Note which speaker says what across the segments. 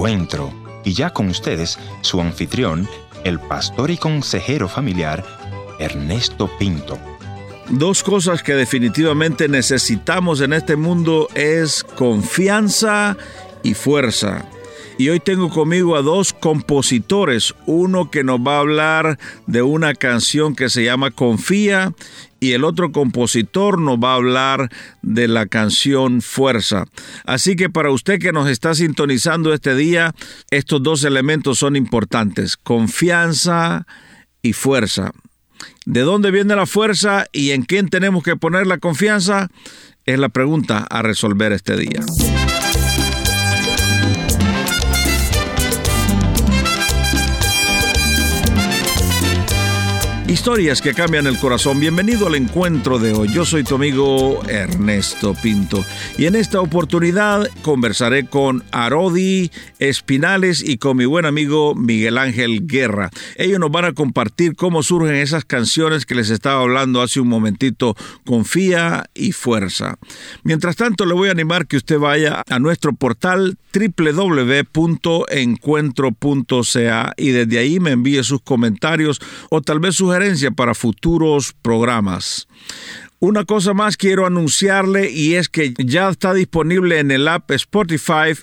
Speaker 1: encuentro. Y ya con ustedes, su anfitrión, el pastor y consejero familiar, Ernesto Pinto.
Speaker 2: Dos cosas que definitivamente necesitamos en este mundo es confianza y fuerza. Y hoy tengo conmigo a dos compositores, uno que nos va a hablar de una canción que se llama Confía y el otro compositor nos va a hablar de la canción Fuerza. Así que para usted que nos está sintonizando este día, estos dos elementos son importantes, confianza y fuerza. ¿De dónde viene la fuerza y en quién tenemos que poner la confianza? Es la pregunta a resolver este día. Historias que cambian el corazón. Bienvenido al encuentro de hoy. Yo soy tu amigo Ernesto Pinto y en esta oportunidad conversaré con Arodi Espinales y con mi buen amigo Miguel Ángel Guerra. Ellos nos van a compartir cómo surgen esas canciones que les estaba hablando hace un momentito, Confía y Fuerza. Mientras tanto, le voy a animar que usted vaya a nuestro portal www.encuentro.ca y desde ahí me envíe sus comentarios o tal vez sugerencias para futuros programas. Una cosa más quiero anunciarle y es que ya está disponible en el app Spotify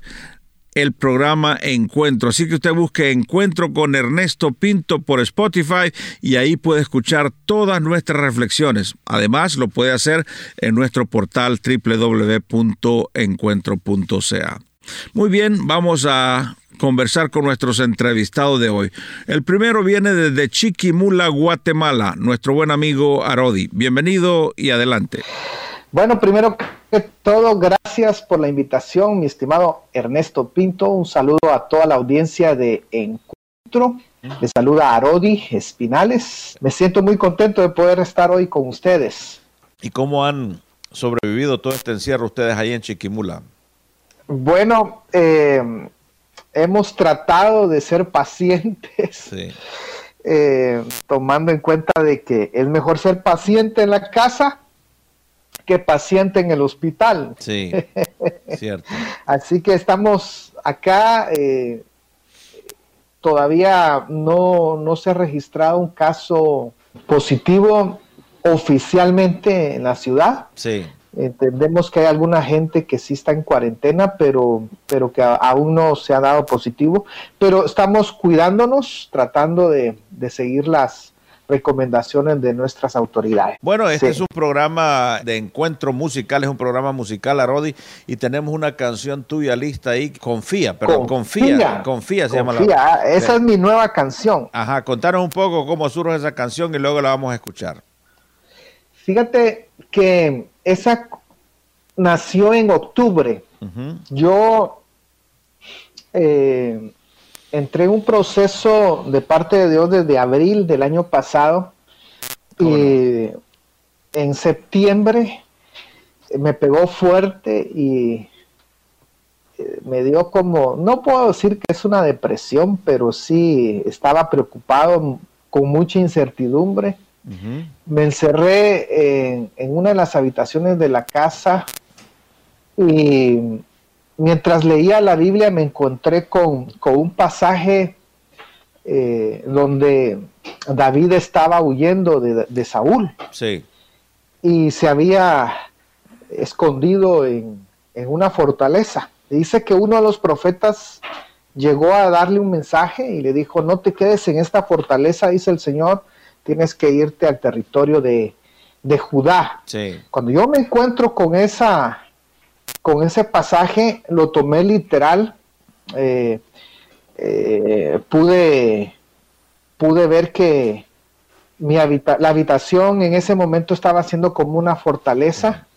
Speaker 2: el programa Encuentro. Así que usted busque Encuentro con Ernesto Pinto por Spotify y ahí puede escuchar todas nuestras reflexiones. Además, lo puede hacer en nuestro portal www.encuentro.ca. Muy bien, vamos a conversar con nuestros entrevistados de hoy. El primero viene desde Chiquimula, Guatemala, nuestro buen amigo Arodi. Bienvenido y adelante.
Speaker 3: Bueno, primero que todo, gracias por la invitación, mi estimado Ernesto Pinto. Un saludo a toda la audiencia de Encuentro. Le saluda Arodi Espinales. Me siento muy contento de poder estar hoy con ustedes.
Speaker 2: ¿Y cómo han sobrevivido todo este encierro ustedes ahí en Chiquimula?
Speaker 3: Bueno, eh, hemos tratado de ser pacientes, eh, tomando en cuenta de que es mejor ser paciente en la casa que paciente en el hospital.
Speaker 2: Sí, cierto.
Speaker 3: Así que estamos acá, eh, todavía no, no se ha registrado un caso positivo oficialmente en la ciudad.
Speaker 2: Sí.
Speaker 3: Entendemos que hay alguna gente que sí está en cuarentena, pero, pero que aún no se ha dado positivo. Pero estamos cuidándonos, tratando de, seguir las recomendaciones de nuestras autoridades.
Speaker 2: Bueno, este es un programa de encuentro musical, es un programa musical, Arodi, y tenemos una canción tuya lista ahí, Confía, pero confía, confía, se llama
Speaker 3: la... Esa es mi nueva canción.
Speaker 2: Ajá, contanos un poco cómo surge esa canción y luego la vamos a escuchar.
Speaker 3: Fíjate que esa nació en octubre. Yo eh, entré en un proceso de parte de Dios desde abril del año pasado y en septiembre me pegó fuerte y eh, me dio como, no puedo decir que es una depresión, pero sí estaba preocupado con mucha incertidumbre me encerré en, una de las habitaciones de la casa y mientras leía la Biblia me encontré con, un pasaje eh, donde David estaba huyendo de, Saúl. Y se había escondido en, en, una fortaleza. Dice que uno de los profetas llegó a darle un mensaje y le dijo, no te quedes en esta fortaleza, dice el Señor, tienes que irte al territorio de, Judá. Cuando yo me encuentro con esa con ese pasaje, lo tomé literal. Eh, eh, pude, pude ver que mi la habitación en ese momento estaba siendo como una fortaleza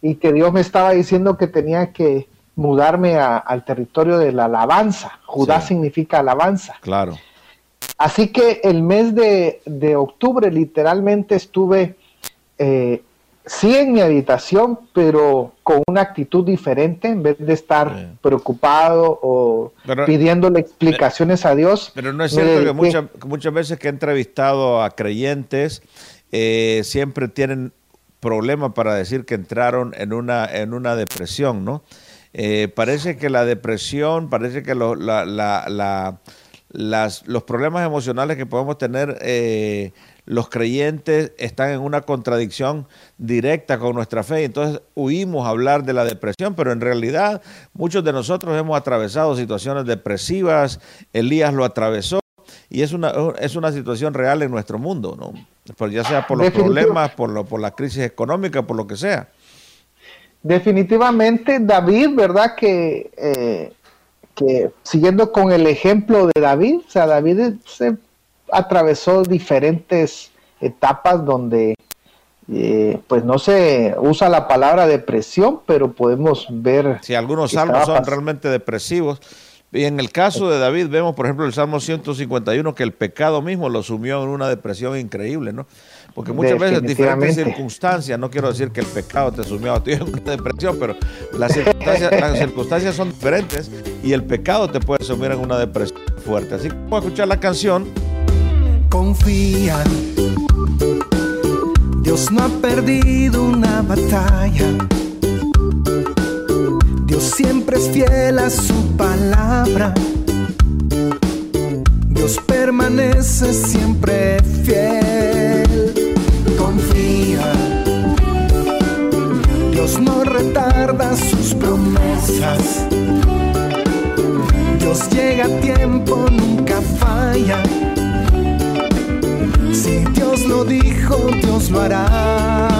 Speaker 3: y que Dios me estaba diciendo que tenía que mudarme al territorio de la alabanza. Judá significa alabanza.
Speaker 2: Claro.
Speaker 3: Así que el mes de, octubre literalmente estuve, eh, sí en mi habitación, pero con una actitud diferente, en vez de estar preocupado o pidiéndole explicaciones a Dios.
Speaker 2: Pero no es cierto que, muchas, muchas veces que he entrevistado a creyentes, eh, siempre tienen problemas para decir que entraron en una, en una depresión, ¿no? Eh, parece que la depresión, parece que los problemas emocionales que podemos tener eh, los creyentes están en una contradicción directa con nuestra fe. Entonces huimos a hablar de la depresión, pero en realidad muchos de nosotros hemos atravesado situaciones depresivas. Elías lo atravesó y es una, es una situación real en nuestro mundo, ¿no? Ya sea por los problemas, por, lo, por la crisis económica, por lo que sea.
Speaker 3: Definitivamente David, ¿verdad? Que, eh, que siguiendo con el ejemplo de David, o sea, David se atravesó diferentes etapas donde eh, pues no se usa la palabra depresión, pero podemos ver...
Speaker 2: Si algunos salmos son realmente depresivos. Y en el caso de David vemos, por ejemplo, el Salmo 151, que el pecado mismo lo sumió en una depresión increíble, ¿no? Porque muchas veces diferentes circunstancias, no quiero decir que el pecado te sumió a ti en una depresión, pero las circunstancias, las circunstancias son diferentes y el pecado te puede sumir en una depresión fuerte. Así que vamos a escuchar la canción
Speaker 4: confía. Dios no ha perdido una batalla. Dios siempre es fiel a su palabra. Dios permanece siempre fiel. Confía. Dios no retarda sus promesas. Dios llega a tiempo, nunca falla. Si Dios lo dijo, Dios lo hará.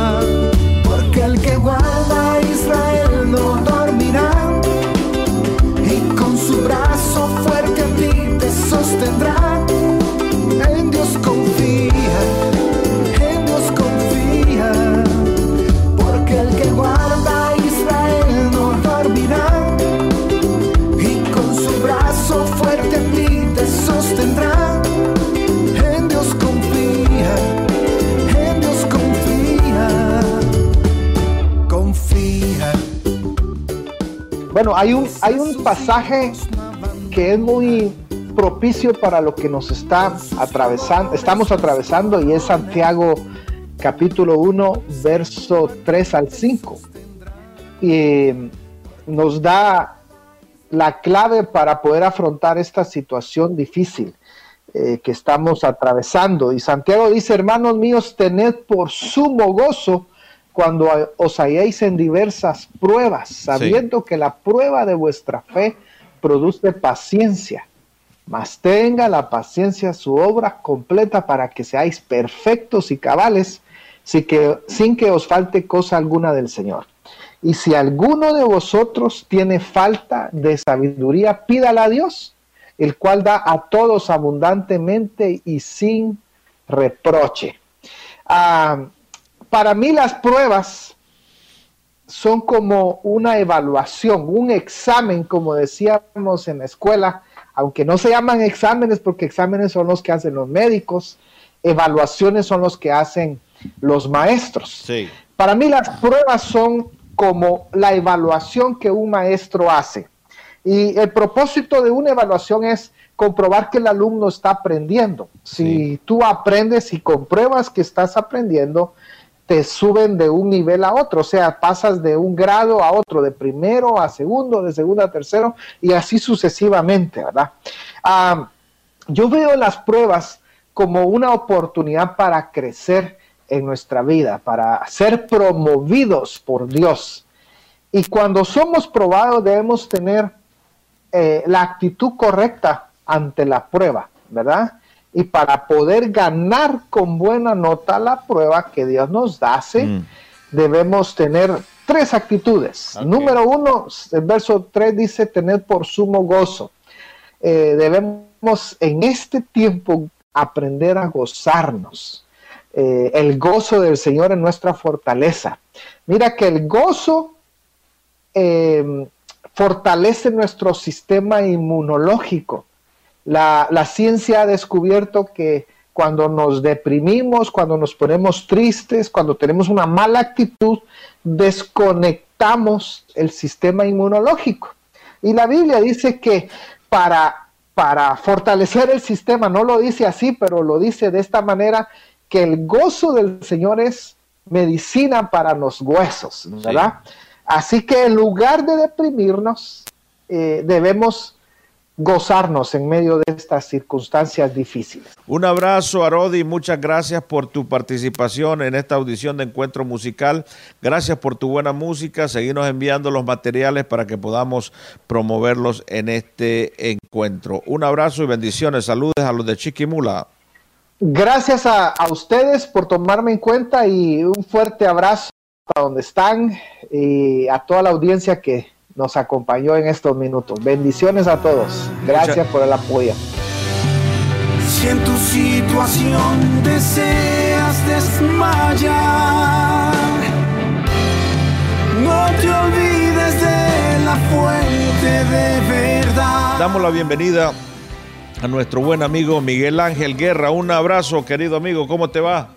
Speaker 3: Bueno, hay un, hay un pasaje que es muy propicio para lo que nos está atravesando, estamos atravesando y es Santiago capítulo 1, verso 3 al 5. Y nos da la clave para poder afrontar esta situación difícil eh, que estamos atravesando. Y Santiago dice, hermanos míos, tened por sumo gozo cuando os halléis en diversas pruebas, sabiendo que la prueba de vuestra fe produce paciencia. Mas tenga la paciencia su obra completa para que seáis perfectos y cabales, sin que, sin que os falte cosa alguna del Señor. Y si alguno de vosotros tiene falta de sabiduría, pídala a Dios, el cual da a todos abundantemente y sin reproche. Ah, para mí las pruebas son como una evaluación, un examen, como decíamos en la escuela, aunque no se llaman exámenes porque exámenes son los que hacen los médicos, evaluaciones son los que hacen los maestros. Para mí las pruebas son como la evaluación que un maestro hace. Y el propósito de una evaluación es comprobar que el alumno está aprendiendo. Si tú aprendes y compruebas que estás aprendiendo, te suben de un nivel a otro, o sea, pasas de un grado a otro, de primero a segundo, de segundo a tercero, y así sucesivamente, ¿verdad? yo veo las pruebas como una oportunidad para crecer en nuestra vida, para ser promovidos por Dios. Y cuando somos probados debemos tener eh, la actitud correcta ante la prueba, ¿verdad? Y para poder ganar con buena nota la prueba que Dios nos da, mm. debemos tener tres actitudes. Número uno, el verso 3 dice tener por sumo gozo. Eh, debemos en este tiempo aprender a gozarnos. Eh, el gozo del Señor es nuestra fortaleza. Mira que el gozo eh, fortalece nuestro sistema inmunológico. La, ciencia ha descubierto que cuando nos deprimimos, cuando nos ponemos tristes, cuando tenemos una mala actitud, desconectamos el sistema inmunológico. Y la Biblia dice que para, para fortalecer el sistema, no lo dice así, pero lo dice de esta manera, que el gozo del Señor es medicina para los huesos, ¿verdad? Así que en lugar de deprimirnos, eh, debemos gozarnos en medio de estas circunstancias difíciles.
Speaker 2: Un abrazo, Arodi, muchas gracias por tu participación en esta audición de Encuentro Musical. Gracias por tu buena música. Seguimos enviando los materiales para que podamos promoverlos en este encuentro. Un abrazo y bendiciones. Saludos a los de Chiquimula.
Speaker 3: Gracias a, a ustedes por tomarme en cuenta y un fuerte abrazo a donde están y a toda la audiencia que nos acompañó en estos minutos. Bendiciones a todos. Gracias por el apoyo.
Speaker 5: Si en tu situación deseas desmayar, no te olvides de la fuente de verdad.
Speaker 2: Damos la bienvenida a nuestro buen amigo Miguel Ángel Guerra. Un abrazo, querido amigo. ¿Cómo te va?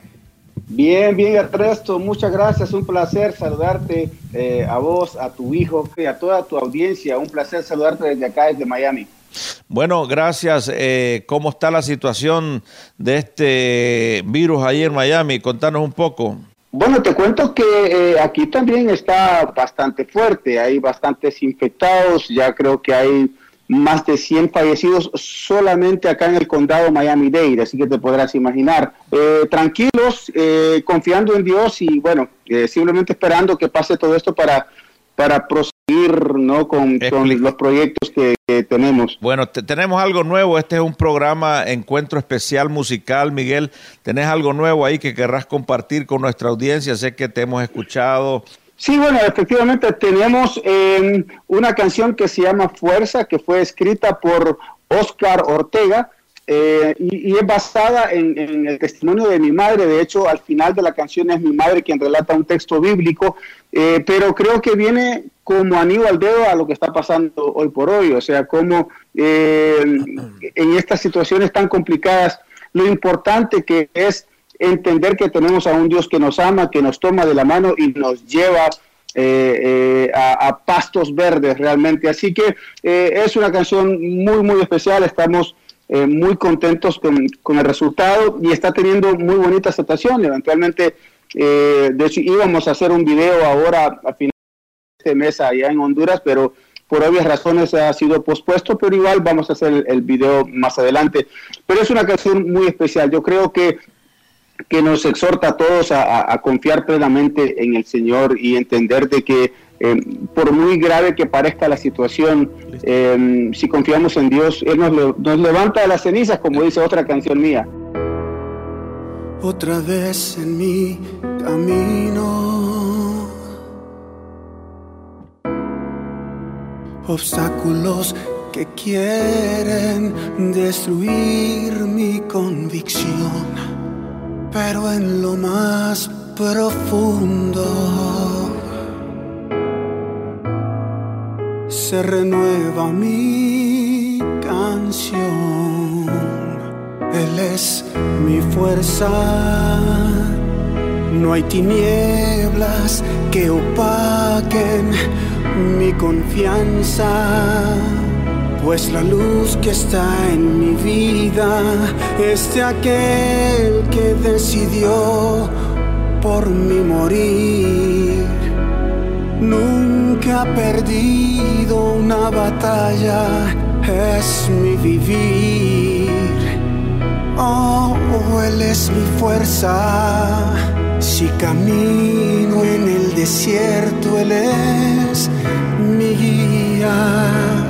Speaker 6: Bien, bien, Ernesto, muchas gracias. Un placer saludarte eh, a vos, a tu hijo y a toda tu audiencia. Un placer saludarte desde acá, desde Miami.
Speaker 2: Bueno, gracias. Eh, ¿Cómo está la situación de este virus ahí en Miami? Contanos un poco.
Speaker 6: Bueno, te cuento que eh, aquí también está bastante fuerte. Hay bastantes infectados. Ya creo que hay más de 100 fallecidos solamente acá en el condado Miami-Dade, así que te podrás imaginar. Eh, tranquilos, eh, confiando en Dios y bueno, eh, simplemente esperando que pase todo esto para, para proseguir ¿no? con, los proyectos que, tenemos.
Speaker 2: Bueno, tenemos algo nuevo, este es un programa Encuentro Especial Musical, Miguel, tenés algo nuevo ahí que querrás compartir con nuestra audiencia, sé que te hemos escuchado
Speaker 6: Sí, bueno, efectivamente tenemos em, una canción que se llama Fuerza, que fue escrita por Oscar Ortega eh, y, es basada en, el testimonio de mi madre. De hecho, al final de la canción es mi madre quien relata un texto bíblico, eh, pero creo que viene como anillo al dedo a lo que está pasando hoy por hoy. O sea, como em, en estas situaciones tan complicadas, lo importante que es entender que tenemos a un Dios que nos ama, que nos toma de la mano y nos lleva eh, eh, a, pastos verdes realmente. Así que eh, es una canción muy, muy especial. Estamos muy contentos con, el resultado y está teniendo muy bonita aceptación. Eventualmente, de hecho, íbamos a hacer un video ahora a final de este mes allá en Honduras, pero por obvias razones ha sido pospuesto, pero igual vamos a hacer el, el video más adelante. Pero es una canción muy especial. Yo creo que que nos exhorta a todos a, confiar plenamente en el Señor y entender de que eh, por muy grave que parezca la situación, eh, si confiamos en Dios, Él nos, nos levanta de las cenizas, como dice otra canción mía.
Speaker 5: Otra vez en mi camino, obstáculos que quieren destruir mi convicción pero en lo más profundo se renueva mi canción. Él es mi fuerza, no hay tinieblas que opaquen mi confianza pues la luz que está en mi vida es de aquel que decidió por mí morir. Nunca ha perdido una batalla, es mi vivir. Oh, Él es mi fuerza. Si camino en el desierto, Él es mi guía